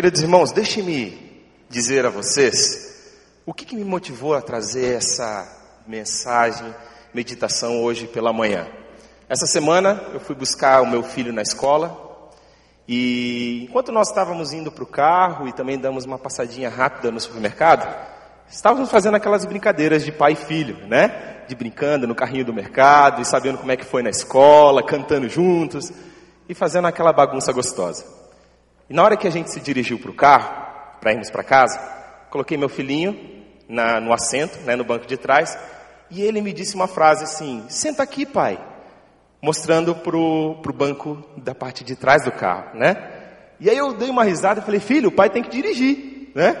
Queridos irmãos, deixe-me dizer a vocês o que, que, me motivou a trazer essa mensagem, meditação hoje pela manhã. Essa semana eu fui buscar o meu filho na escola e enquanto nós estávamos indo para o carro e também damos uma passadinha rápida no supermercado, estávamos fazendo aquelas brincadeiras de pai e filho, né? De brincando no carrinho do mercado e sabendo como é que foi na escola, cantando juntos e fazendo aquela bagunça gostosa. E na hora que a gente se dirigiu para o carro, para irmos para casa, coloquei meu filhinho na, no assento, né, no banco de trás, e ele me disse uma frase assim: Senta aqui, pai. Mostrando para o banco da parte de trás do carro, né? E aí eu dei uma risada e falei: Filho, o pai tem que dirigir, né?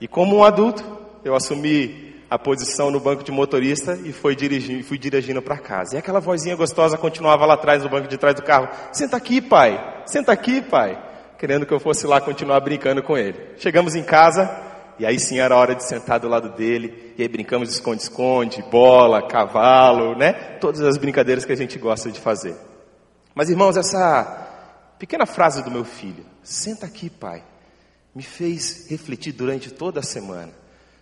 E como um adulto, eu assumi a posição no banco de motorista e fui dirigindo, fui dirigindo para casa. E aquela vozinha gostosa continuava lá atrás no banco de trás do carro: Senta aqui, pai. Senta aqui, pai querendo que eu fosse lá continuar brincando com ele. Chegamos em casa, e aí sim era hora de sentar do lado dele, e aí brincamos de esconde-esconde, bola, cavalo, né? Todas as brincadeiras que a gente gosta de fazer. Mas irmãos, essa pequena frase do meu filho, senta aqui, pai, me fez refletir durante toda a semana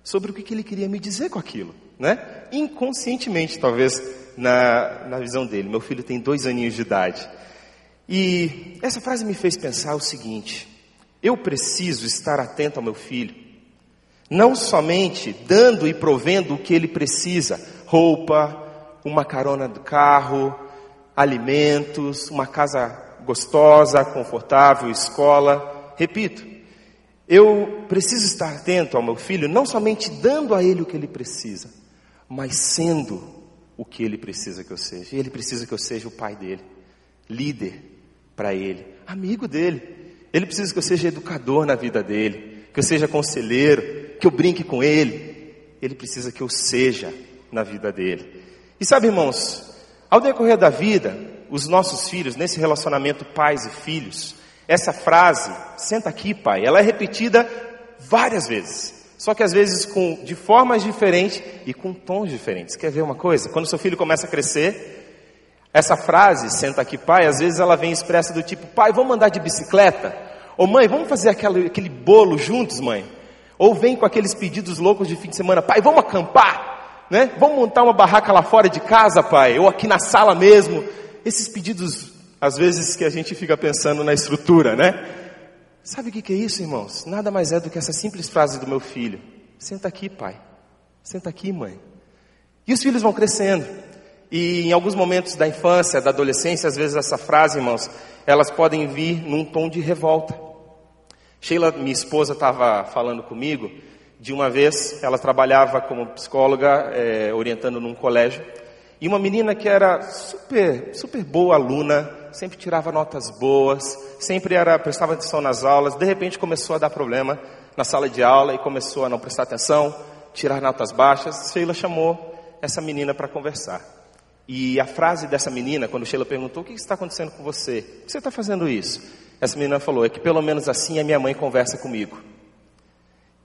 sobre o que ele queria me dizer com aquilo, né? Inconscientemente, talvez, na, na visão dele. Meu filho tem dois aninhos de idade. E essa frase me fez pensar o seguinte: eu preciso estar atento ao meu filho, não somente dando e provendo o que ele precisa, roupa, uma carona do carro, alimentos, uma casa gostosa, confortável, escola. Repito, eu preciso estar atento ao meu filho, não somente dando a ele o que ele precisa, mas sendo o que ele precisa que eu seja. Ele precisa que eu seja o pai dele, líder, para ele, amigo dele. Ele precisa que eu seja educador na vida dele, que eu seja conselheiro, que eu brinque com ele. Ele precisa que eu seja na vida dele. E sabe, irmãos, ao decorrer da vida, os nossos filhos, nesse relacionamento pais e filhos, essa frase, senta aqui, pai, ela é repetida várias vezes. Só que às vezes com, de formas diferentes e com tons diferentes. Quer ver uma coisa? Quando seu filho começa a crescer, essa frase, senta aqui pai, às vezes ela vem expressa do tipo, pai, vamos andar de bicicleta? Ou mãe, vamos fazer aquele, aquele bolo juntos, mãe? Ou vem com aqueles pedidos loucos de fim de semana, pai, vamos acampar? Né? Vamos montar uma barraca lá fora de casa, pai? Ou aqui na sala mesmo? Esses pedidos, às vezes, que a gente fica pensando na estrutura, né? Sabe o que é isso, irmãos? Nada mais é do que essa simples frase do meu filho: Senta aqui, pai. Senta aqui, mãe. E os filhos vão crescendo. E em alguns momentos da infância, da adolescência, às vezes essa frase, irmãos, elas podem vir num tom de revolta. Sheila, minha esposa, estava falando comigo de uma vez, ela trabalhava como psicóloga, é, orientando num colégio, e uma menina que era super, super boa aluna, sempre tirava notas boas, sempre era, prestava atenção nas aulas, de repente começou a dar problema na sala de aula e começou a não prestar atenção, tirar notas baixas. Sheila chamou essa menina para conversar. E a frase dessa menina, quando Sheila perguntou: O que está acontecendo com você? Por que você está fazendo isso? Essa menina falou: É que pelo menos assim a minha mãe conversa comigo.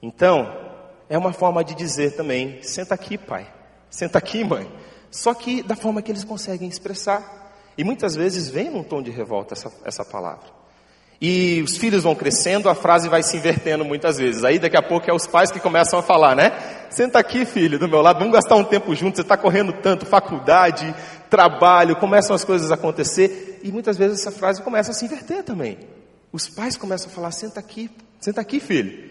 Então, é uma forma de dizer também: Senta aqui, pai. Senta aqui, mãe. Só que da forma que eles conseguem expressar. E muitas vezes vem num tom de revolta essa, essa palavra. E os filhos vão crescendo, a frase vai se invertendo muitas vezes. Aí daqui a pouco é os pais que começam a falar, né? Senta aqui, filho, do meu lado, vamos gastar um tempo juntos, você está correndo tanto, faculdade, trabalho, começam as coisas a acontecer. E muitas vezes essa frase começa a se inverter também. Os pais começam a falar, senta aqui, senta aqui, filho.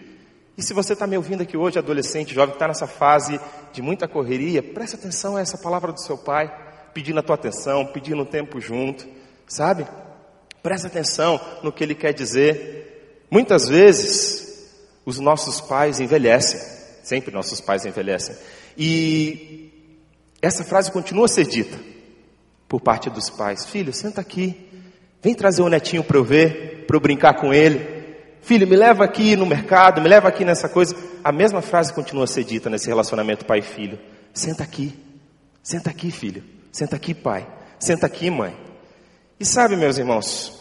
E se você está me ouvindo aqui hoje, adolescente, jovem, que está nessa fase de muita correria, presta atenção a essa palavra do seu pai, pedindo a tua atenção, pedindo um tempo junto, sabe? Presta atenção no que ele quer dizer. Muitas vezes, os nossos pais envelhecem. Sempre nossos pais envelhecem. E essa frase continua a ser dita por parte dos pais: Filho, senta aqui. Vem trazer o netinho para eu ver, para eu brincar com ele. Filho, me leva aqui no mercado, me leva aqui nessa coisa. A mesma frase continua a ser dita nesse relacionamento pai filho. Senta aqui. Senta aqui, filho. Senta aqui, pai. Senta aqui, mãe. E sabe, meus irmãos,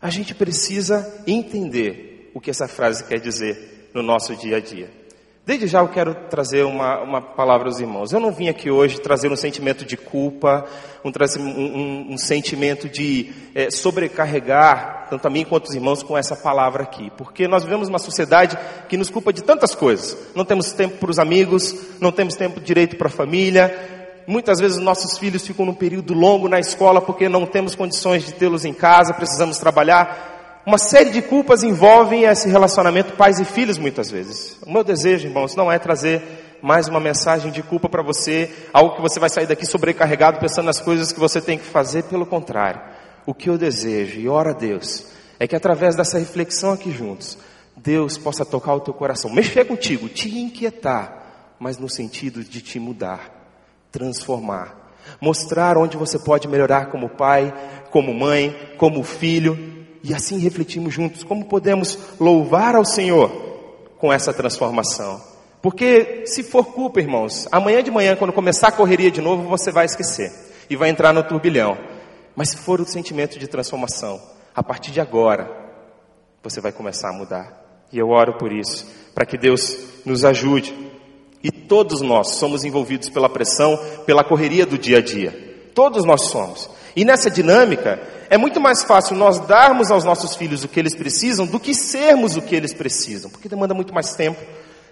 a gente precisa entender o que essa frase quer dizer no nosso dia a dia. Desde já eu quero trazer uma, uma palavra aos irmãos. Eu não vim aqui hoje trazer um sentimento de culpa, um, um, um sentimento de é, sobrecarregar tanto a mim quanto os irmãos com essa palavra aqui. Porque nós vivemos uma sociedade que nos culpa de tantas coisas. Não temos tempo para os amigos, não temos tempo direito para a família. Muitas vezes nossos filhos ficam num período longo na escola porque não temos condições de tê-los em casa, precisamos trabalhar uma série de culpas envolvem esse relacionamento pais e filhos muitas vezes. O meu desejo, irmãos, não é trazer mais uma mensagem de culpa para você, algo que você vai sair daqui sobrecarregado pensando nas coisas que você tem que fazer, pelo contrário. O que eu desejo e oro a Deus é que através dessa reflexão aqui juntos, Deus possa tocar o teu coração, mexer contigo, te inquietar, mas no sentido de te mudar, transformar, mostrar onde você pode melhorar como pai, como mãe, como filho, e assim refletimos juntos como podemos louvar ao Senhor com essa transformação. Porque se for culpa, irmãos, amanhã de manhã, quando começar a correria de novo, você vai esquecer e vai entrar no turbilhão. Mas se for o sentimento de transformação, a partir de agora, você vai começar a mudar. E eu oro por isso, para que Deus nos ajude. E todos nós somos envolvidos pela pressão, pela correria do dia a dia. Todos nós somos. E nessa dinâmica, é muito mais fácil nós darmos aos nossos filhos o que eles precisam do que sermos o que eles precisam, porque demanda muito mais tempo,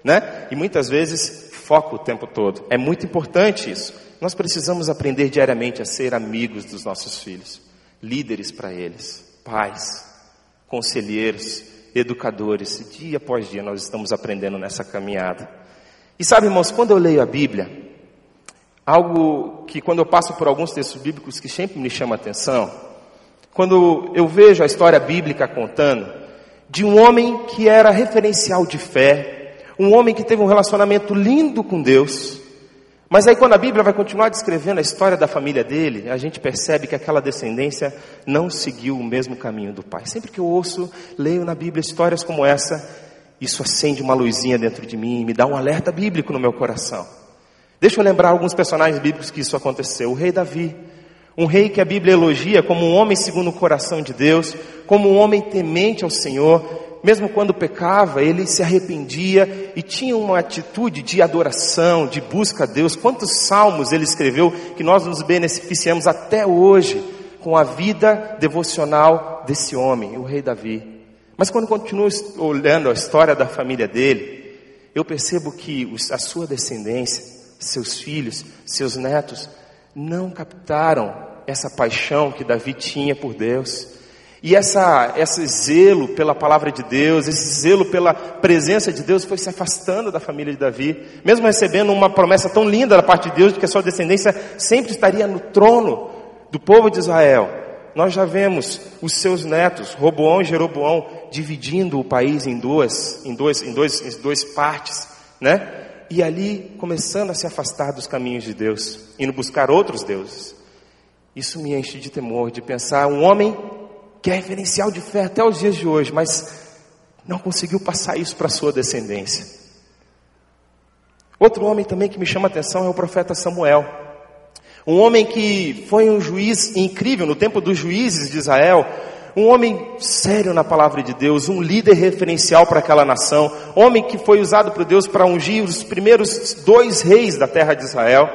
né? E muitas vezes foco o tempo todo. É muito importante isso. Nós precisamos aprender diariamente a ser amigos dos nossos filhos, líderes para eles, pais, conselheiros, educadores. Dia após dia nós estamos aprendendo nessa caminhada. E sabe, irmãos, quando eu leio a Bíblia, Algo que quando eu passo por alguns textos bíblicos que sempre me chama atenção, quando eu vejo a história bíblica contando de um homem que era referencial de fé, um homem que teve um relacionamento lindo com Deus, mas aí quando a Bíblia vai continuar descrevendo a história da família dele, a gente percebe que aquela descendência não seguiu o mesmo caminho do pai. Sempre que eu ouço, leio na Bíblia histórias como essa, isso acende uma luzinha dentro de mim me dá um alerta bíblico no meu coração. Deixa eu lembrar alguns personagens bíblicos que isso aconteceu. O rei Davi, um rei que a Bíblia elogia como um homem segundo o coração de Deus, como um homem temente ao Senhor, mesmo quando pecava, ele se arrependia e tinha uma atitude de adoração, de busca a Deus. Quantos salmos ele escreveu que nós nos beneficiamos até hoje com a vida devocional desse homem, o rei Davi. Mas quando continuo olhando a história da família dele, eu percebo que a sua descendência seus filhos, seus netos, não captaram essa paixão que Davi tinha por Deus. E essa, esse zelo pela palavra de Deus, esse zelo pela presença de Deus foi se afastando da família de Davi, mesmo recebendo uma promessa tão linda da parte de Deus de que a sua descendência sempre estaria no trono do povo de Israel. Nós já vemos os seus netos, Roboão e Jeroboão, dividindo o país em duas, em dois, em dois, em duas partes, né? E ali começando a se afastar dos caminhos de Deus, indo buscar outros deuses. Isso me enche de temor, de pensar um homem que é referencial de fé até os dias de hoje, mas não conseguiu passar isso para sua descendência. Outro homem também que me chama a atenção é o profeta Samuel. Um homem que foi um juiz incrível no tempo dos juízes de Israel, um homem sério na palavra de Deus, um líder referencial para aquela nação, homem que foi usado por Deus para ungir os primeiros dois reis da terra de Israel.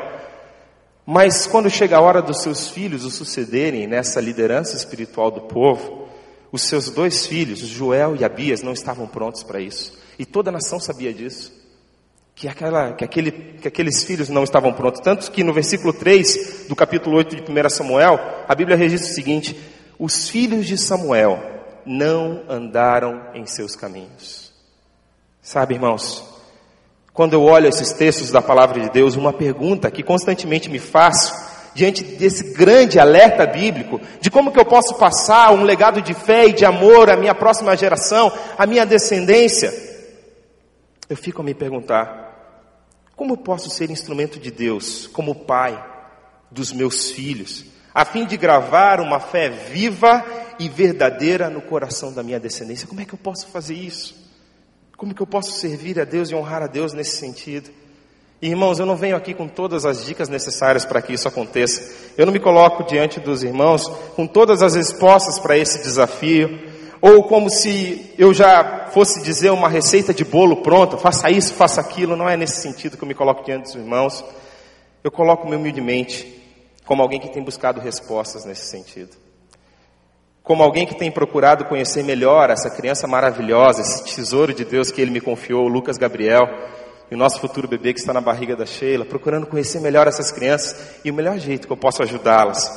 Mas quando chega a hora dos seus filhos o sucederem nessa liderança espiritual do povo, os seus dois filhos, Joel e Abias, não estavam prontos para isso. E toda a nação sabia disso. Que, aquela, que, aquele, que aqueles filhos não estavam prontos. Tanto que no versículo 3 do capítulo 8 de 1 Samuel, a Bíblia registra o seguinte: os filhos de Samuel não andaram em seus caminhos. Sabe, irmãos, quando eu olho esses textos da palavra de Deus, uma pergunta que constantemente me faço diante desse grande alerta bíblico de como que eu posso passar um legado de fé e de amor à minha próxima geração, à minha descendência, eu fico a me perguntar: como eu posso ser instrumento de Deus como pai dos meus filhos? A fim de gravar uma fé viva e verdadeira no coração da minha descendência. Como é que eu posso fazer isso? Como que eu posso servir a Deus e honrar a Deus nesse sentido? irmãos, eu não venho aqui com todas as dicas necessárias para que isso aconteça. Eu não me coloco diante dos irmãos com todas as respostas para esse desafio. ou como se eu já fosse dizer uma receita de bolo pronta, faça isso, faça aquilo, não é nesse sentido que eu me coloco diante dos irmãos. Eu coloco-me humildemente como alguém que tem buscado respostas nesse sentido. Como alguém que tem procurado conhecer melhor essa criança maravilhosa, esse tesouro de Deus que Ele me confiou, Lucas Gabriel, e o nosso futuro bebê que está na barriga da Sheila, procurando conhecer melhor essas crianças e o melhor jeito que eu posso ajudá-las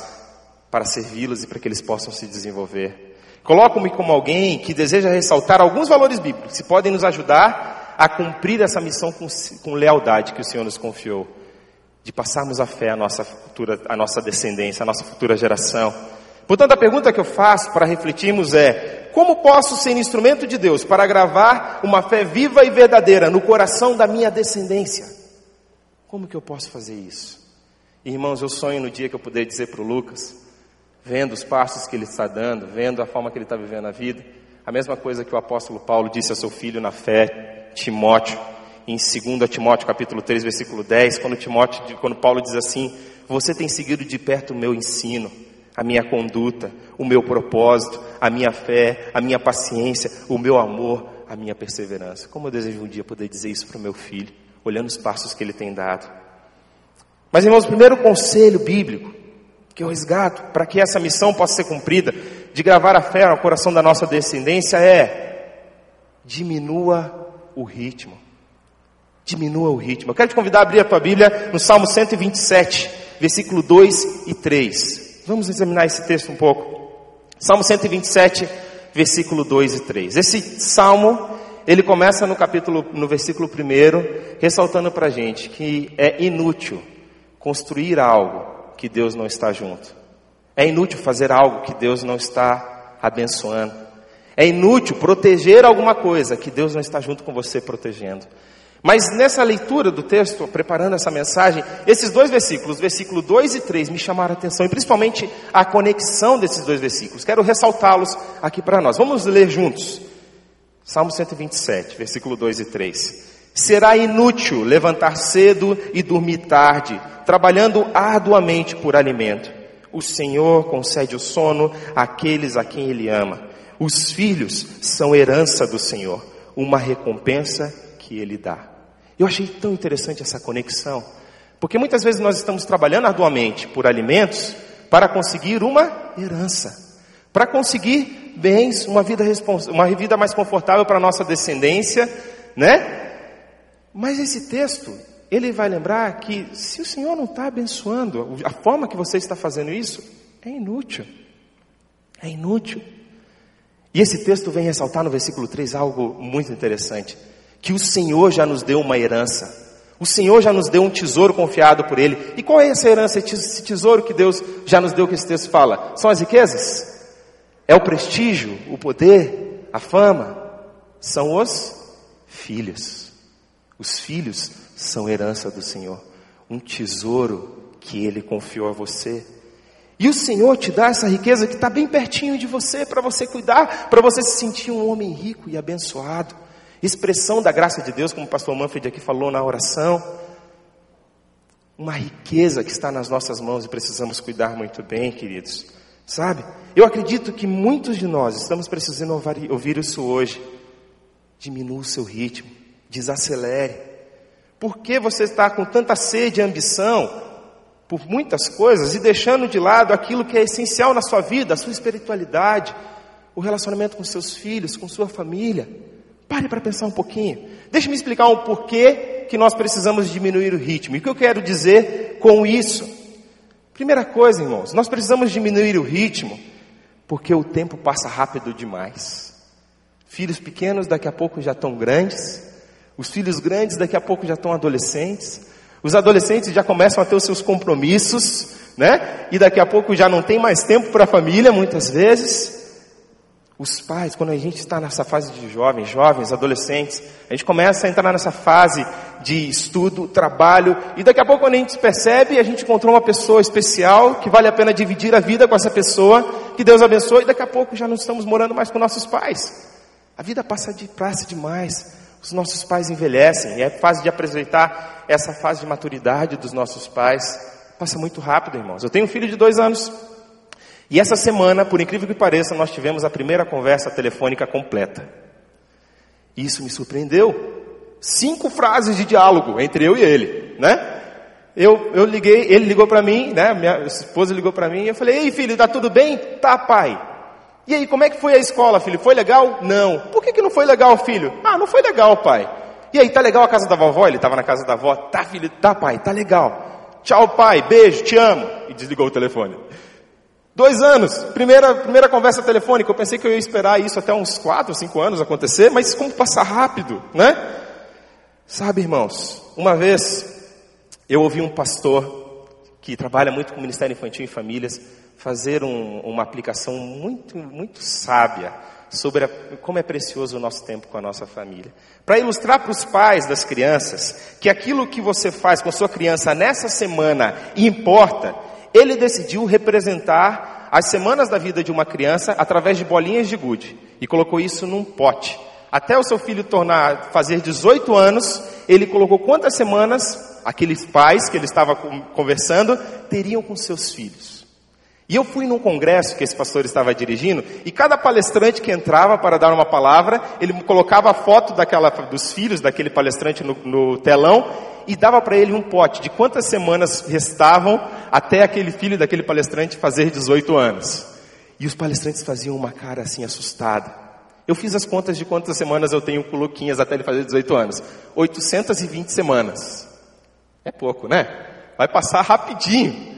para servi-los e para que eles possam se desenvolver. Coloco-me como alguém que deseja ressaltar alguns valores bíblicos que podem nos ajudar a cumprir essa missão com, com lealdade que o Senhor nos confiou, de passarmos a fé à nossa futura, à nossa descendência, à nossa futura geração. Portanto, a pergunta que eu faço para refletirmos é: como posso ser instrumento de Deus para gravar uma fé viva e verdadeira no coração da minha descendência? Como que eu posso fazer isso? Irmãos, eu sonho no dia que eu puder dizer para o Lucas, vendo os passos que ele está dando, vendo a forma que ele está vivendo a vida. A mesma coisa que o apóstolo Paulo disse a seu filho na fé, Timóteo, em 2 Timóteo capítulo 3, versículo 10, quando, Timóteo, quando Paulo diz assim, você tem seguido de perto o meu ensino, a minha conduta, o meu propósito, a minha fé, a minha paciência, o meu amor, a minha perseverança. Como eu desejo um dia poder dizer isso para o meu filho, olhando os passos que ele tem dado. Mas, irmãos, o primeiro conselho bíblico que eu resgato para que essa missão possa ser cumprida, de gravar a fé no coração da nossa descendência, é diminua o ritmo. Diminua o ritmo. Eu quero te convidar a abrir a tua Bíblia no Salmo 127, versículo 2 e 3. Vamos examinar esse texto um pouco. Salmo 127, versículo 2 e 3. Esse salmo, ele começa no capítulo, no versículo 1, ressaltando para a gente que é inútil construir algo que Deus não está junto. É inútil fazer algo que Deus não está abençoando. É inútil proteger alguma coisa que Deus não está junto com você protegendo. Mas nessa leitura do texto, preparando essa mensagem, esses dois versículos, versículo 2 e 3, me chamaram a atenção, e principalmente a conexão desses dois versículos. Quero ressaltá-los aqui para nós. Vamos ler juntos. Salmo 127, versículo 2 e 3. Será inútil levantar cedo e dormir tarde, trabalhando arduamente por alimento. O Senhor concede o sono àqueles a quem Ele ama. Os filhos são herança do Senhor, uma recompensa que Ele dá. Eu achei tão interessante essa conexão, porque muitas vezes nós estamos trabalhando arduamente por alimentos para conseguir uma herança, para conseguir bens, uma vida, uma vida mais confortável para a nossa descendência, né? Mas esse texto, ele vai lembrar que se o Senhor não está abençoando, a forma que você está fazendo isso é inútil. É inútil. E esse texto vem ressaltar no versículo 3 algo muito interessante: que o Senhor já nos deu uma herança. O Senhor já nos deu um tesouro confiado por Ele. E qual é essa herança, esse tesouro que Deus já nos deu, que esse texto fala? São as riquezas? É o prestígio, o poder, a fama? São os filhos. Os filhos são herança do Senhor, um tesouro que Ele confiou a você. E o Senhor te dá essa riqueza que está bem pertinho de você, para você cuidar, para você se sentir um homem rico e abençoado. Expressão da graça de Deus, como o pastor Manfred aqui falou na oração. Uma riqueza que está nas nossas mãos e precisamos cuidar muito bem, queridos. Sabe? Eu acredito que muitos de nós estamos precisando ouvir isso hoje. Diminua o seu ritmo desacelere. Por que você está com tanta sede e ambição por muitas coisas e deixando de lado aquilo que é essencial na sua vida, a sua espiritualidade, o relacionamento com seus filhos, com sua família? Pare para pensar um pouquinho. Deixe-me explicar um porquê que nós precisamos diminuir o ritmo. E o que eu quero dizer com isso? Primeira coisa, irmãos, nós precisamos diminuir o ritmo porque o tempo passa rápido demais. Filhos pequenos daqui a pouco já estão grandes, os filhos grandes daqui a pouco já estão adolescentes. Os adolescentes já começam a ter os seus compromissos, né? E daqui a pouco já não tem mais tempo para a família, muitas vezes. Os pais, quando a gente está nessa fase de jovens, jovens, adolescentes, a gente começa a entrar nessa fase de estudo, trabalho, e daqui a pouco quando a gente percebe, a gente encontrou uma pessoa especial, que vale a pena dividir a vida com essa pessoa, que Deus abençoe, e daqui a pouco já não estamos morando mais com nossos pais. A vida passa de praça demais. Os nossos pais envelhecem, é fase de apresentar essa fase de maturidade dos nossos pais. Passa muito rápido, irmãos. Eu tenho um filho de dois anos. E essa semana, por incrível que pareça, nós tivemos a primeira conversa telefônica completa. Isso me surpreendeu. Cinco frases de diálogo entre eu e ele, né? Eu, eu liguei, ele ligou para mim, né? Minha esposa ligou para mim e eu falei: Ei, filho, tá tudo bem? Tá, pai. E aí, como é que foi a escola, filho? Foi legal? Não. Por que, que não foi legal, filho? Ah, não foi legal, pai. E aí, tá legal a casa da vovó? Ele estava na casa da avó. Tá, filho? Tá, pai, tá legal. Tchau, pai, beijo, te amo. E desligou o telefone. Dois anos, primeira, primeira conversa telefônica. Eu pensei que eu ia esperar isso até uns quatro, cinco anos acontecer, mas como passar rápido, né? Sabe, irmãos, uma vez eu ouvi um pastor que trabalha muito com Ministério Infantil e Famílias fazer um, uma aplicação muito, muito sábia sobre a, como é precioso o nosso tempo com a nossa família. Para ilustrar para os pais das crianças que aquilo que você faz com sua criança nessa semana importa, ele decidiu representar as semanas da vida de uma criança através de bolinhas de gude e colocou isso num pote. Até o seu filho tornar, fazer 18 anos, ele colocou quantas semanas aqueles pais que ele estava conversando teriam com seus filhos. E eu fui num congresso que esse pastor estava dirigindo, e cada palestrante que entrava para dar uma palavra, ele colocava a foto daquela, dos filhos daquele palestrante no, no telão e dava para ele um pote de quantas semanas restavam até aquele filho daquele palestrante fazer 18 anos. E os palestrantes faziam uma cara assim assustada. Eu fiz as contas de quantas semanas eu tenho com Luquinhas até ele fazer 18 anos. 820 semanas. É pouco, né? Vai passar rapidinho.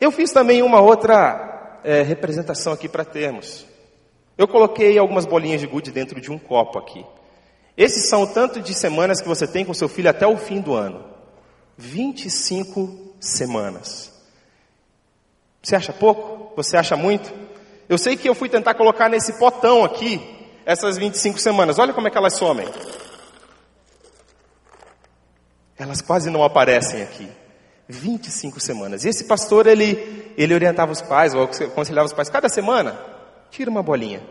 Eu fiz também uma outra é, representação aqui para termos. Eu coloquei algumas bolinhas de gude dentro de um copo aqui. Esses são o tanto de semanas que você tem com seu filho até o fim do ano. 25 semanas. Você acha pouco? Você acha muito? Eu sei que eu fui tentar colocar nesse potão aqui essas 25 semanas. Olha como é que elas somem. Elas quase não aparecem aqui. 25 semanas. E esse pastor, ele, ele orientava os pais, ou aconselhava os pais, cada semana, tira uma bolinha,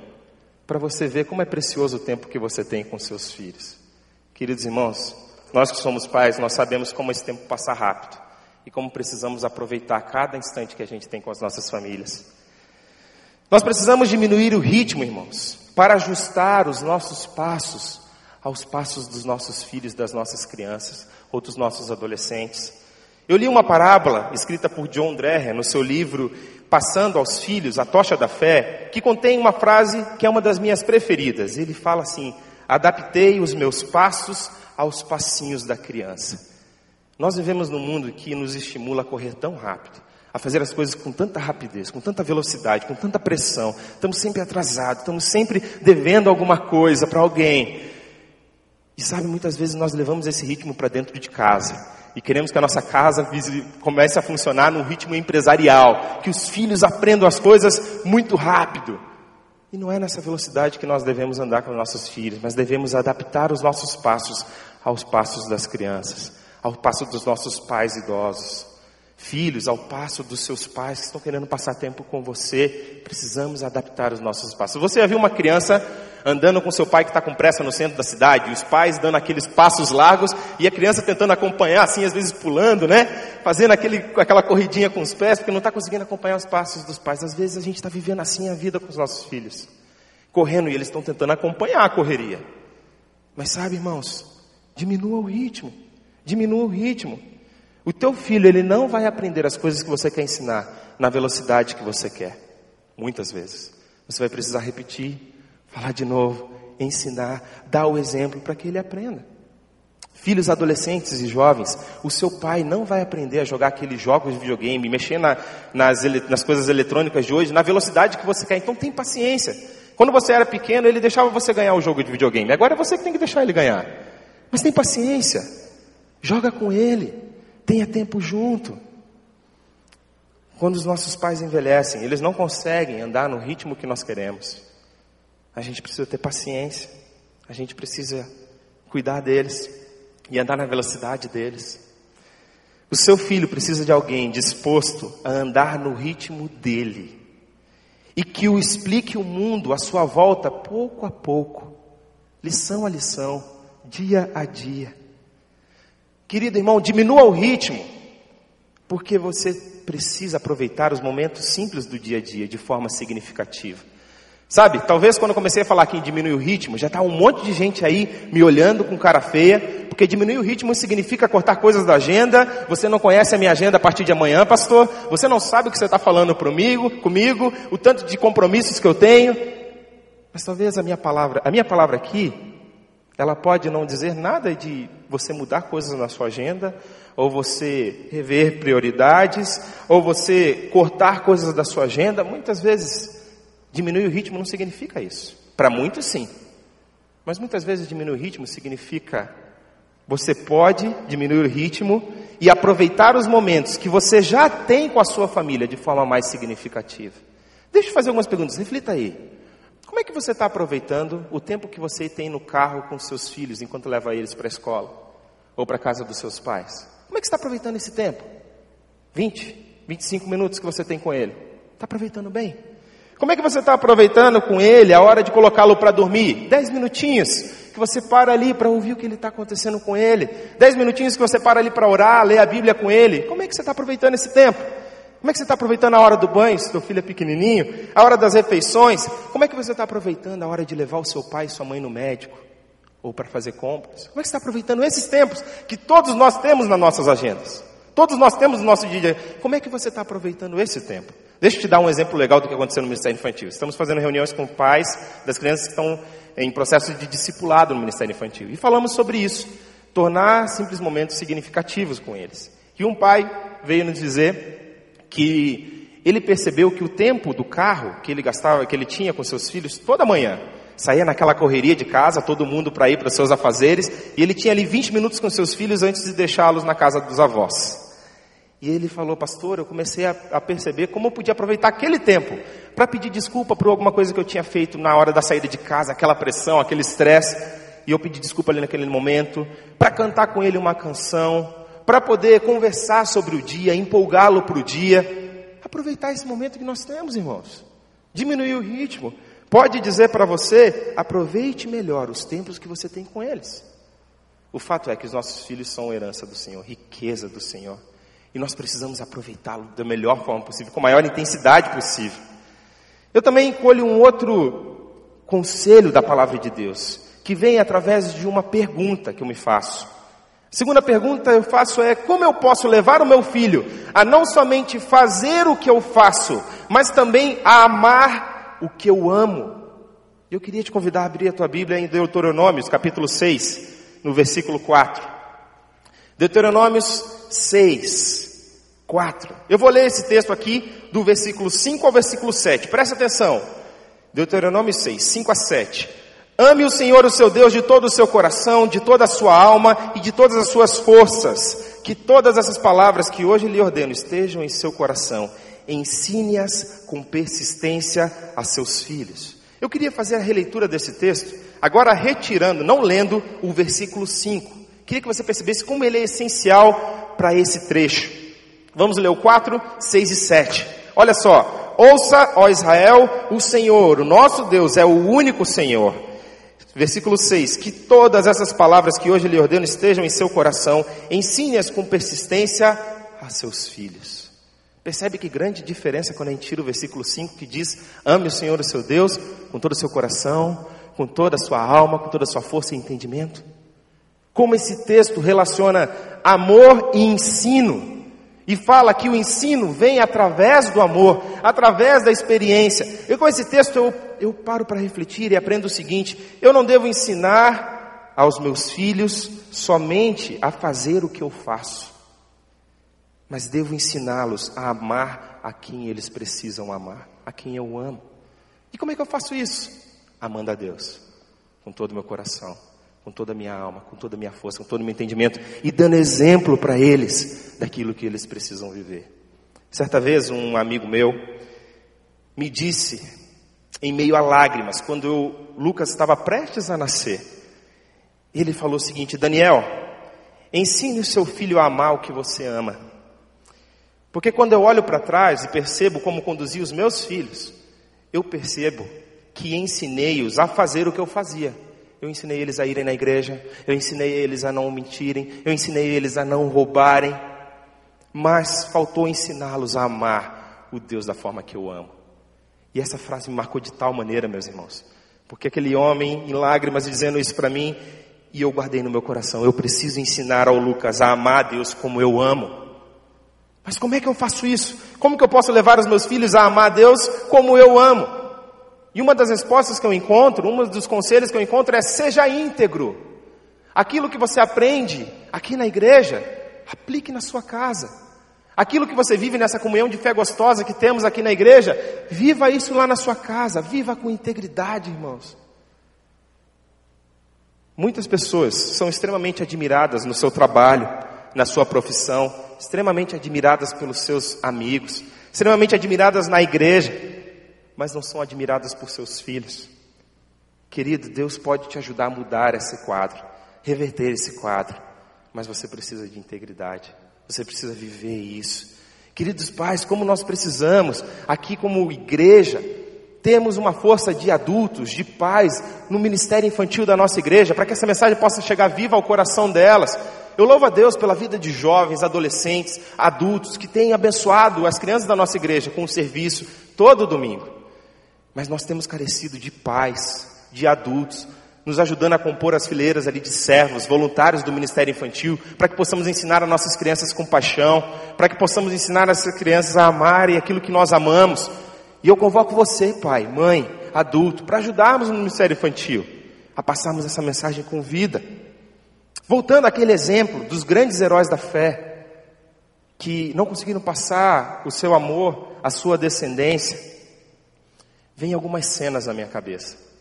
para você ver como é precioso o tempo que você tem com seus filhos. Queridos irmãos, nós que somos pais, nós sabemos como esse tempo passa rápido e como precisamos aproveitar cada instante que a gente tem com as nossas famílias. Nós precisamos diminuir o ritmo, irmãos, para ajustar os nossos passos aos passos dos nossos filhos, das nossas crianças ou dos nossos adolescentes. Eu li uma parábola escrita por John Dreher no seu livro Passando aos Filhos, a Tocha da Fé, que contém uma frase que é uma das minhas preferidas. Ele fala assim: Adaptei os meus passos aos passinhos da criança. Nós vivemos num mundo que nos estimula a correr tão rápido, a fazer as coisas com tanta rapidez, com tanta velocidade, com tanta pressão. Estamos sempre atrasados, estamos sempre devendo alguma coisa para alguém. E sabe, muitas vezes nós levamos esse ritmo para dentro de casa. E queremos que a nossa casa comece a funcionar num ritmo empresarial. Que os filhos aprendam as coisas muito rápido. E não é nessa velocidade que nós devemos andar com os nossos filhos, mas devemos adaptar os nossos passos aos passos das crianças, ao passo dos nossos pais idosos. Filhos, ao passo dos seus pais que estão querendo passar tempo com você, precisamos adaptar os nossos passos. Você já viu uma criança andando com seu pai que está com pressa no centro da cidade, os pais dando aqueles passos largos, e a criança tentando acompanhar, assim, às vezes pulando, né? Fazendo aquele, aquela corridinha com os pés, porque não está conseguindo acompanhar os passos dos pais. Às vezes a gente está vivendo assim a vida com os nossos filhos, correndo, e eles estão tentando acompanhar a correria. Mas sabe, irmãos, diminua o ritmo, diminua o ritmo. O teu filho, ele não vai aprender as coisas que você quer ensinar na velocidade que você quer. Muitas vezes. Você vai precisar repetir, falar de novo, ensinar, dar o exemplo para que ele aprenda. Filhos adolescentes e jovens, o seu pai não vai aprender a jogar aqueles jogos de videogame, mexer na, nas, nas coisas eletrônicas de hoje, na velocidade que você quer. Então tem paciência. Quando você era pequeno, ele deixava você ganhar o jogo de videogame. Agora é você que tem que deixar ele ganhar. Mas tem paciência. Joga com ele. Tenha tempo junto. Quando os nossos pais envelhecem, eles não conseguem andar no ritmo que nós queremos. A gente precisa ter paciência. A gente precisa cuidar deles e andar na velocidade deles. O seu filho precisa de alguém disposto a andar no ritmo dele e que o explique o mundo à sua volta pouco a pouco, lição a lição, dia a dia. Querido irmão, diminua o ritmo, porque você precisa aproveitar os momentos simples do dia a dia de forma significativa. Sabe, talvez quando eu comecei a falar que diminuir o ritmo, já está um monte de gente aí me olhando com cara feia, porque diminuir o ritmo significa cortar coisas da agenda, você não conhece a minha agenda a partir de amanhã, pastor, você não sabe o que você está falando comigo, comigo, o tanto de compromissos que eu tenho. Mas talvez a minha palavra, a minha palavra aqui, ela pode não dizer nada de você mudar coisas na sua agenda, ou você rever prioridades, ou você cortar coisas da sua agenda. Muitas vezes Diminuir o ritmo não significa isso. Para muitos, sim. Mas muitas vezes diminuir o ritmo significa você pode diminuir o ritmo e aproveitar os momentos que você já tem com a sua família de forma mais significativa. Deixa eu fazer algumas perguntas, reflita aí. Como é que você está aproveitando o tempo que você tem no carro com seus filhos enquanto leva eles para a escola ou para a casa dos seus pais? Como é que você está aproveitando esse tempo? 20, 25 minutos que você tem com ele. Está aproveitando bem? Como é que você está aproveitando com ele a hora de colocá-lo para dormir? Dez minutinhos que você para ali para ouvir o que ele está acontecendo com ele. Dez minutinhos que você para ali para orar, ler a Bíblia com ele. Como é que você está aproveitando esse tempo? Como é que você está aproveitando a hora do banho, se seu filho é pequenininho? A hora das refeições? Como é que você está aproveitando a hora de levar o seu pai e sua mãe no médico? Ou para fazer compras? Como é que você está aproveitando esses tempos que todos nós temos nas nossas agendas? Todos nós temos no nosso dia. Como é que você está aproveitando esse tempo? Deixa eu te dar um exemplo legal do que aconteceu no Ministério Infantil. Estamos fazendo reuniões com pais das crianças que estão em processo de discipulado no Ministério Infantil. E falamos sobre isso, tornar simples momentos significativos com eles. E um pai veio nos dizer que ele percebeu que o tempo do carro que ele gastava, que ele tinha com seus filhos toda manhã, saía naquela correria de casa, todo mundo para ir para os seus afazeres, e ele tinha ali 20 minutos com seus filhos antes de deixá-los na casa dos avós. E ele falou, pastor, eu comecei a, a perceber como eu podia aproveitar aquele tempo para pedir desculpa por alguma coisa que eu tinha feito na hora da saída de casa, aquela pressão, aquele estresse. E eu pedi desculpa ali naquele momento, para cantar com ele uma canção, para poder conversar sobre o dia, empolgá-lo para o dia. Aproveitar esse momento que nós temos, irmãos. Diminuir o ritmo. Pode dizer para você, aproveite melhor os tempos que você tem com eles. O fato é que os nossos filhos são herança do Senhor, riqueza do Senhor. E nós precisamos aproveitá-lo da melhor forma possível, com a maior intensidade possível. Eu também encolho um outro conselho da palavra de Deus, que vem através de uma pergunta que eu me faço. Segunda pergunta eu faço é: como eu posso levar o meu filho a não somente fazer o que eu faço, mas também a amar o que eu amo? Eu queria te convidar a abrir a tua Bíblia em Deuteronômios, capítulo 6, no versículo 4. Deuteronômios 6, 4. Eu vou ler esse texto aqui do versículo 5 ao versículo 7. Presta atenção. Deuteronômio 6, 5 a 7. Ame o Senhor, o seu Deus, de todo o seu coração, de toda a sua alma e de todas as suas forças. Que todas essas palavras que hoje lhe ordeno estejam em seu coração. Ensine-as com persistência a seus filhos. Eu queria fazer a releitura desse texto, agora retirando, não lendo o versículo 5. Queria que você percebesse como ele é essencial para esse trecho. Vamos ler o 4, 6 e 7. Olha só. Ouça, ó Israel, o Senhor, o nosso Deus, é o único Senhor. Versículo 6: Que todas essas palavras que hoje lhe ordeno estejam em seu coração, ensine-as com persistência a seus filhos. Percebe que grande diferença quando a gente tira o versículo 5 que diz: Ame o Senhor, o seu Deus, com todo o seu coração, com toda a sua alma, com toda a sua força e entendimento. Como esse texto relaciona amor e ensino. E fala que o ensino vem através do amor, através da experiência. E com esse texto eu, eu paro para refletir e aprendo o seguinte: eu não devo ensinar aos meus filhos somente a fazer o que eu faço, mas devo ensiná-los a amar a quem eles precisam amar, a quem eu amo. E como é que eu faço isso? Amando a Deus, com todo o meu coração com toda a minha alma, com toda a minha força, com todo o meu entendimento e dando exemplo para eles daquilo que eles precisam viver. Certa vez, um amigo meu me disse, em meio a lágrimas, quando eu, Lucas estava prestes a nascer, ele falou o seguinte: Daniel, ensine o seu filho a amar o que você ama. Porque quando eu olho para trás e percebo como conduzi os meus filhos, eu percebo que ensinei-os a fazer o que eu fazia. Eu ensinei eles a irem na igreja, eu ensinei eles a não mentirem, eu ensinei eles a não roubarem. mas faltou ensiná-los a amar o Deus da forma que eu amo. E essa frase me marcou de tal maneira, meus irmãos, porque aquele homem em lágrimas dizendo isso para mim, e eu guardei no meu coração. Eu preciso ensinar ao Lucas a amar a Deus como eu amo. Mas como é que eu faço isso? Como que eu posso levar os meus filhos a amar a Deus como eu amo? E uma das respostas que eu encontro, um dos conselhos que eu encontro é seja íntegro. Aquilo que você aprende aqui na igreja, aplique na sua casa. Aquilo que você vive nessa comunhão de fé gostosa que temos aqui na igreja, viva isso lá na sua casa, viva com integridade, irmãos. Muitas pessoas são extremamente admiradas no seu trabalho, na sua profissão, extremamente admiradas pelos seus amigos, extremamente admiradas na igreja, mas não são admiradas por seus filhos. Querido, Deus pode te ajudar a mudar esse quadro, reverter esse quadro, mas você precisa de integridade. Você precisa viver isso. Queridos pais, como nós precisamos, aqui como igreja, temos uma força de adultos, de pais, no ministério infantil da nossa igreja, para que essa mensagem possa chegar viva ao coração delas. Eu louvo a Deus pela vida de jovens, adolescentes, adultos, que têm abençoado as crianças da nossa igreja com o serviço todo domingo. Mas nós temos carecido de pais, de adultos, nos ajudando a compor as fileiras ali de servos, voluntários do Ministério Infantil, para que possamos ensinar as nossas crianças com paixão, para que possamos ensinar essas crianças a amarem aquilo que nós amamos. E eu convoco você, pai, mãe, adulto, para ajudarmos no Ministério Infantil, a passarmos essa mensagem com vida. Voltando àquele exemplo dos grandes heróis da fé, que não conseguiram passar o seu amor, a sua descendência, vem algumas cenas na minha cabeça.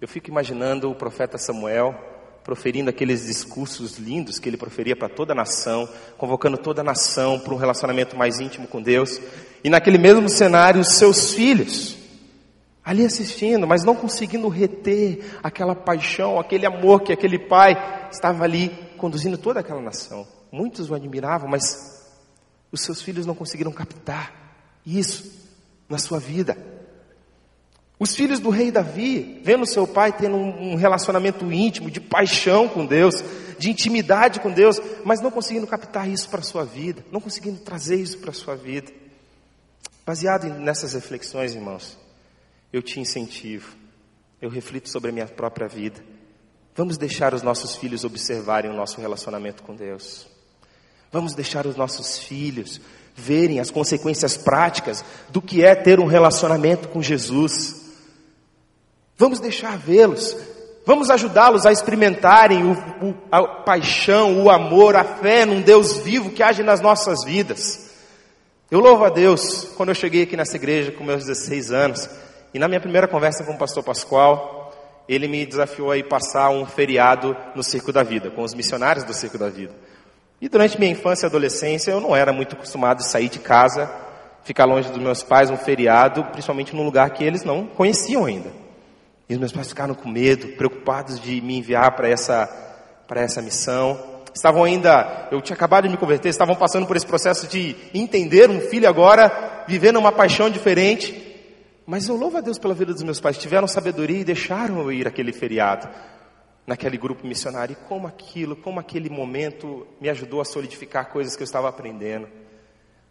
Eu fico imaginando o profeta Samuel proferindo aqueles discursos lindos que ele proferia para toda a nação, convocando toda a nação para um relacionamento mais íntimo com Deus. E naquele mesmo cenário, os seus filhos, ali assistindo, mas não conseguindo reter aquela paixão, aquele amor que aquele pai estava ali conduzindo toda aquela nação. Muitos o admiravam, mas os seus filhos não conseguiram captar isso na sua vida. Os filhos do rei Davi, vendo seu pai tendo um relacionamento íntimo, de paixão com Deus, de intimidade com Deus, mas não conseguindo captar isso para a sua vida, não conseguindo trazer isso para a sua vida. Baseado nessas reflexões, irmãos, eu te incentivo, eu reflito sobre a minha própria vida. Vamos deixar os nossos filhos observarem o nosso relacionamento com Deus. Vamos deixar os nossos filhos verem as consequências práticas do que é ter um relacionamento com Jesus. Vamos deixar vê-los. Vamos ajudá-los a experimentarem o, o, a paixão, o amor, a fé num Deus vivo que age nas nossas vidas. Eu louvo a Deus quando eu cheguei aqui nessa igreja com meus 16 anos e na minha primeira conversa com o pastor Pascoal, ele me desafiou a ir passar um feriado no Circo da Vida, com os missionários do Circo da Vida. E durante minha infância e adolescência eu não era muito acostumado a sair de casa, ficar longe dos meus pais um feriado, principalmente num lugar que eles não conheciam ainda. E os meus pais ficaram com medo, preocupados de me enviar para essa, para essa missão. Estavam ainda, eu tinha acabado de me converter, estavam passando por esse processo de entender um filho agora, vivendo uma paixão diferente. Mas eu louvo a Deus pela vida dos meus pais, tiveram sabedoria e deixaram eu ir aquele feriado, naquele grupo missionário. E como aquilo, como aquele momento me ajudou a solidificar coisas que eu estava aprendendo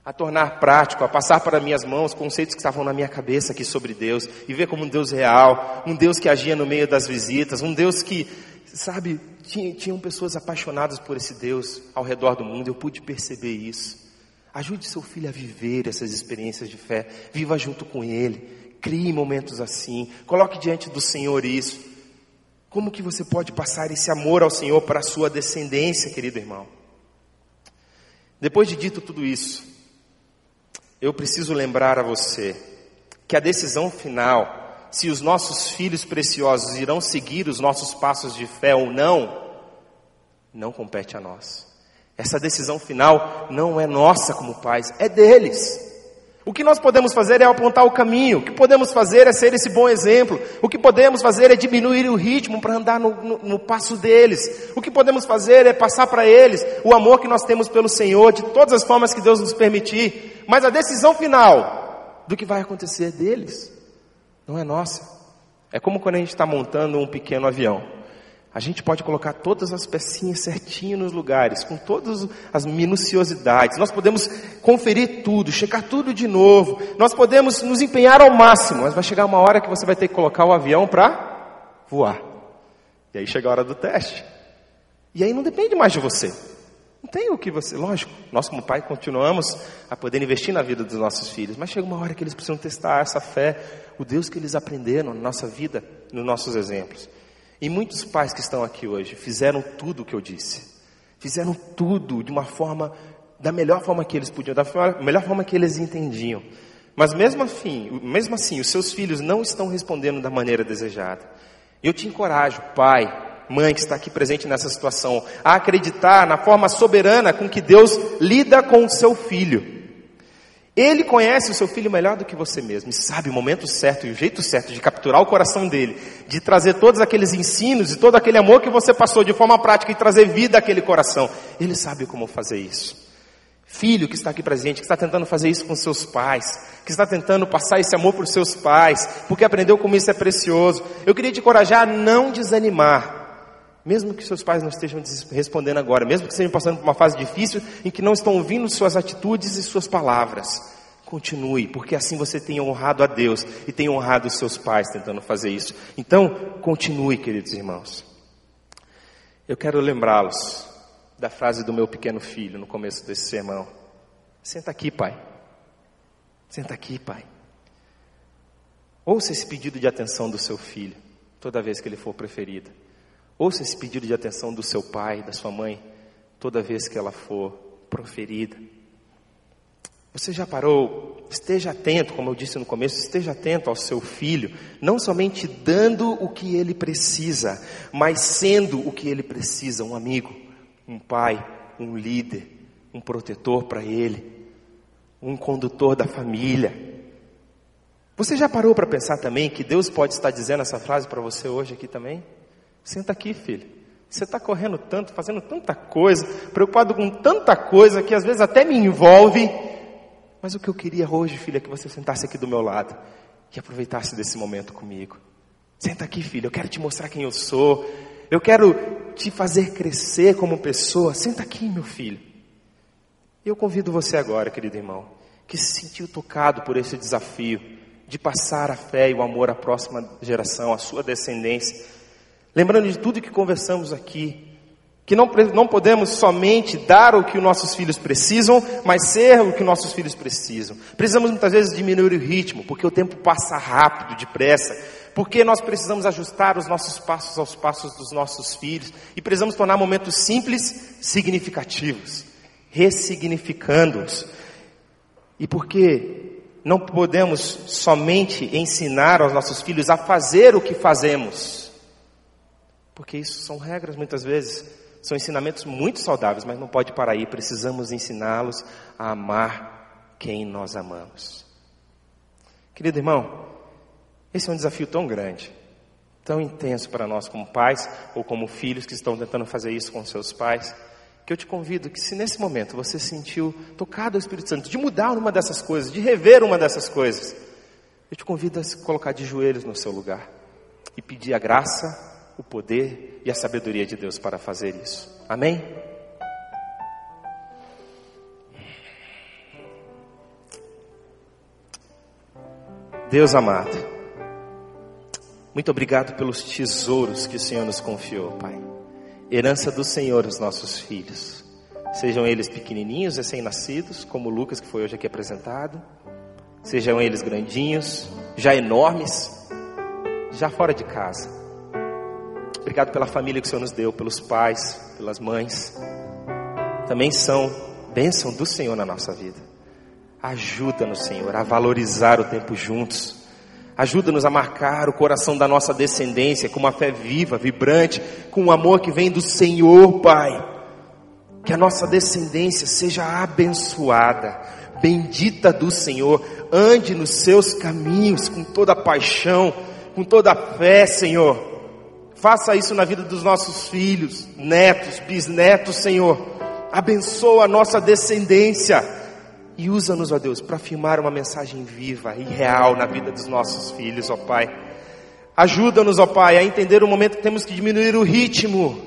a tornar prático, a passar para minhas mãos conceitos que estavam na minha cabeça aqui sobre Deus e ver como um Deus real, um Deus que agia no meio das visitas, um Deus que, sabe, tinha, tinham pessoas apaixonadas por esse Deus ao redor do mundo. Eu pude perceber isso. Ajude seu filho a viver essas experiências de fé, viva junto com ele, crie momentos assim, coloque diante do Senhor isso. Como que você pode passar esse amor ao Senhor para a sua descendência, querido irmão? Depois de dito tudo isso, eu preciso lembrar a você que a decisão final, se os nossos filhos preciosos irão seguir os nossos passos de fé ou não, não compete a nós. Essa decisão final não é nossa como pais, é deles. O que nós podemos fazer é apontar o caminho, o que podemos fazer é ser esse bom exemplo, o que podemos fazer é diminuir o ritmo para andar no, no, no, passo deles, o que podemos fazer é passar para eles o amor que nós temos pelo Senhor, de todas as formas que Deus nos permitir, mas a decisão final do que vai acontecer é deles, não é nossa. É como quando a gente está montando um pequeno avião. A gente pode colocar todas as pecinhas certinho nos lugares, com todas as minuciosidades. Nós podemos conferir tudo, checar tudo de novo. Nós podemos nos empenhar ao máximo, mas vai chegar uma hora que você vai ter que colocar o avião para voar. E aí chega a hora do teste. E aí não depende mais de você. Não tem o que você. Lógico, nós como pai continuamos a poder investir na vida dos nossos filhos, mas chega uma hora que eles precisam testar essa fé, o Deus que eles aprenderam na nossa vida, nos nossos exemplos. E muitos pais que estão aqui hoje fizeram tudo o que eu disse. Fizeram tudo de uma forma, da melhor forma que eles podiam, da melhor forma que eles entendiam. Mas mesmo assim, mesmo assim, os seus filhos não estão respondendo da maneira desejada. Eu te encorajo, pai, mãe que está aqui presente nessa situação, a acreditar na forma soberana com que Deus lida com o seu filho. Ele conhece o seu filho melhor do que você mesmo e sabe o momento certo e o jeito certo de capturar o coração dele, de trazer todos aqueles ensinos e todo aquele amor que você passou de forma prática e trazer vida àquele coração. Ele sabe como fazer isso. Filho que está aqui presente, que está tentando fazer isso com seus pais, que está tentando passar esse amor para os seus pais, porque aprendeu como isso é precioso. Eu queria te encorajar a não desanimar, mesmo que seus pais não estejam respondendo agora, mesmo que estejam passando por uma fase difícil em que não estão ouvindo suas atitudes e suas palavras. Continue, porque assim você tem honrado a Deus e tem honrado os seus pais tentando fazer isso. Então, continue, queridos irmãos. Eu quero lembrá-los da frase do meu pequeno filho no começo desse sermão. Senta aqui, pai. Senta aqui, pai. Ouça esse pedido de atenção do seu filho, toda vez que ele for preferido. Ouça esse pedido de atenção do seu pai, da sua mãe, toda vez que ela for proferida. Você já parou? Esteja atento, como eu disse no começo, esteja atento ao seu filho, não somente dando o que ele precisa, mas sendo o que ele precisa, um amigo, um pai, um líder, um protetor para ele, um condutor da família. Você já parou para pensar também que Deus pode estar dizendo essa frase para você hoje aqui também? Senta aqui, filho. Você está correndo tanto, fazendo tanta coisa, preocupado com tanta coisa que às vezes até me envolve mas o que eu queria hoje, filha, é que você sentasse aqui do meu lado e aproveitasse desse momento comigo. Senta aqui, filha, eu quero te mostrar quem eu sou. Eu quero te fazer crescer como pessoa. Senta aqui, meu filho. Eu convido você agora, querido irmão, que se sentiu tocado por esse desafio de passar a fé e o amor à próxima geração, à sua descendência. Lembrando de tudo que conversamos aqui, que não, não podemos somente dar o que os nossos filhos precisam, mas ser o que nossos filhos precisam. Precisamos muitas vezes diminuir o ritmo, porque o tempo passa rápido, depressa. Porque nós precisamos ajustar os nossos passos aos passos dos nossos filhos. E precisamos tornar momentos simples significativos, ressignificando-os. E porque não podemos somente ensinar aos nossos filhos a fazer o que fazemos. Porque isso são regras muitas vezes são ensinamentos muito saudáveis, mas não pode parar aí. Precisamos ensiná-los a amar quem nós amamos. Querido irmão, esse é um desafio tão grande, tão intenso para nós como pais ou como filhos que estão tentando fazer isso com seus pais, que eu te convido que se nesse momento você sentiu tocado ao Espírito Santo de mudar uma dessas coisas, de rever uma dessas coisas, eu te convido a se colocar de joelhos no seu lugar e pedir a graça o poder e a sabedoria de Deus para fazer isso. Amém? Deus amado, muito obrigado pelos tesouros que o Senhor nos confiou, Pai. Herança do Senhor, os nossos filhos. Sejam eles pequenininhos, recém-nascidos, como Lucas que foi hoje aqui apresentado. Sejam eles grandinhos, já enormes, já fora de casa. Obrigado pela família que o Senhor nos deu, pelos pais, pelas mães. Também são bênção do Senhor na nossa vida. Ajuda-nos, Senhor, a valorizar o tempo juntos. Ajuda-nos a marcar o coração da nossa descendência com uma fé viva, vibrante, com um amor que vem do Senhor, Pai. Que a nossa descendência seja abençoada, bendita do Senhor. Ande nos seus caminhos com toda paixão, com toda fé, Senhor Faça isso na vida dos nossos filhos, netos, bisnetos, Senhor. Abençoa a nossa descendência e usa-nos, ó Deus, para afirmar uma mensagem viva e real na vida dos nossos filhos, ó Pai. Ajuda-nos, ó Pai, a entender o momento que temos que diminuir o ritmo,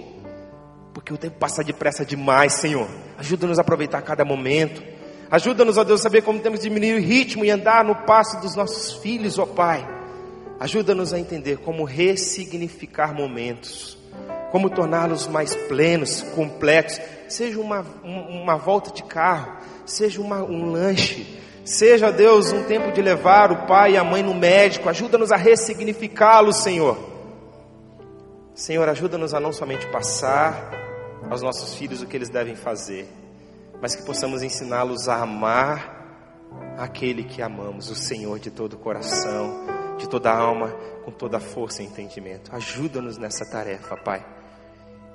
porque o tempo passa depressa demais, Senhor. Ajuda-nos a aproveitar cada momento. Ajuda-nos, ó Deus, a saber como temos que diminuir o ritmo e andar no passo dos nossos filhos, ó Pai. Ajuda-nos a entender como ressignificar momentos, como torná-los mais plenos, completos. Seja uma, uma volta de carro, seja uma, um lanche, Seja, Deus, um tempo de levar o pai e a mãe no médico, ajuda-nos a ressignificá-lo, Senhor. Senhor, ajuda-nos a não somente passar aos nossos filhos o que eles devem fazer, mas que possamos ensiná-los a amar aquele que amamos, o Senhor de todo o coração, de toda a alma, com toda a força e entendimento. Ajuda-nos nessa tarefa, Pai,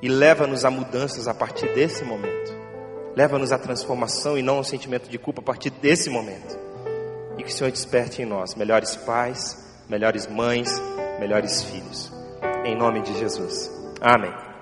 e leva-nos a mudanças a partir desse momento. Leva-nos à transformação e não ao sentimento de culpa a partir desse momento. E que o Senhor desperte em nós melhores pais, melhores mães, melhores filhos. Em nome de Jesus. Amém.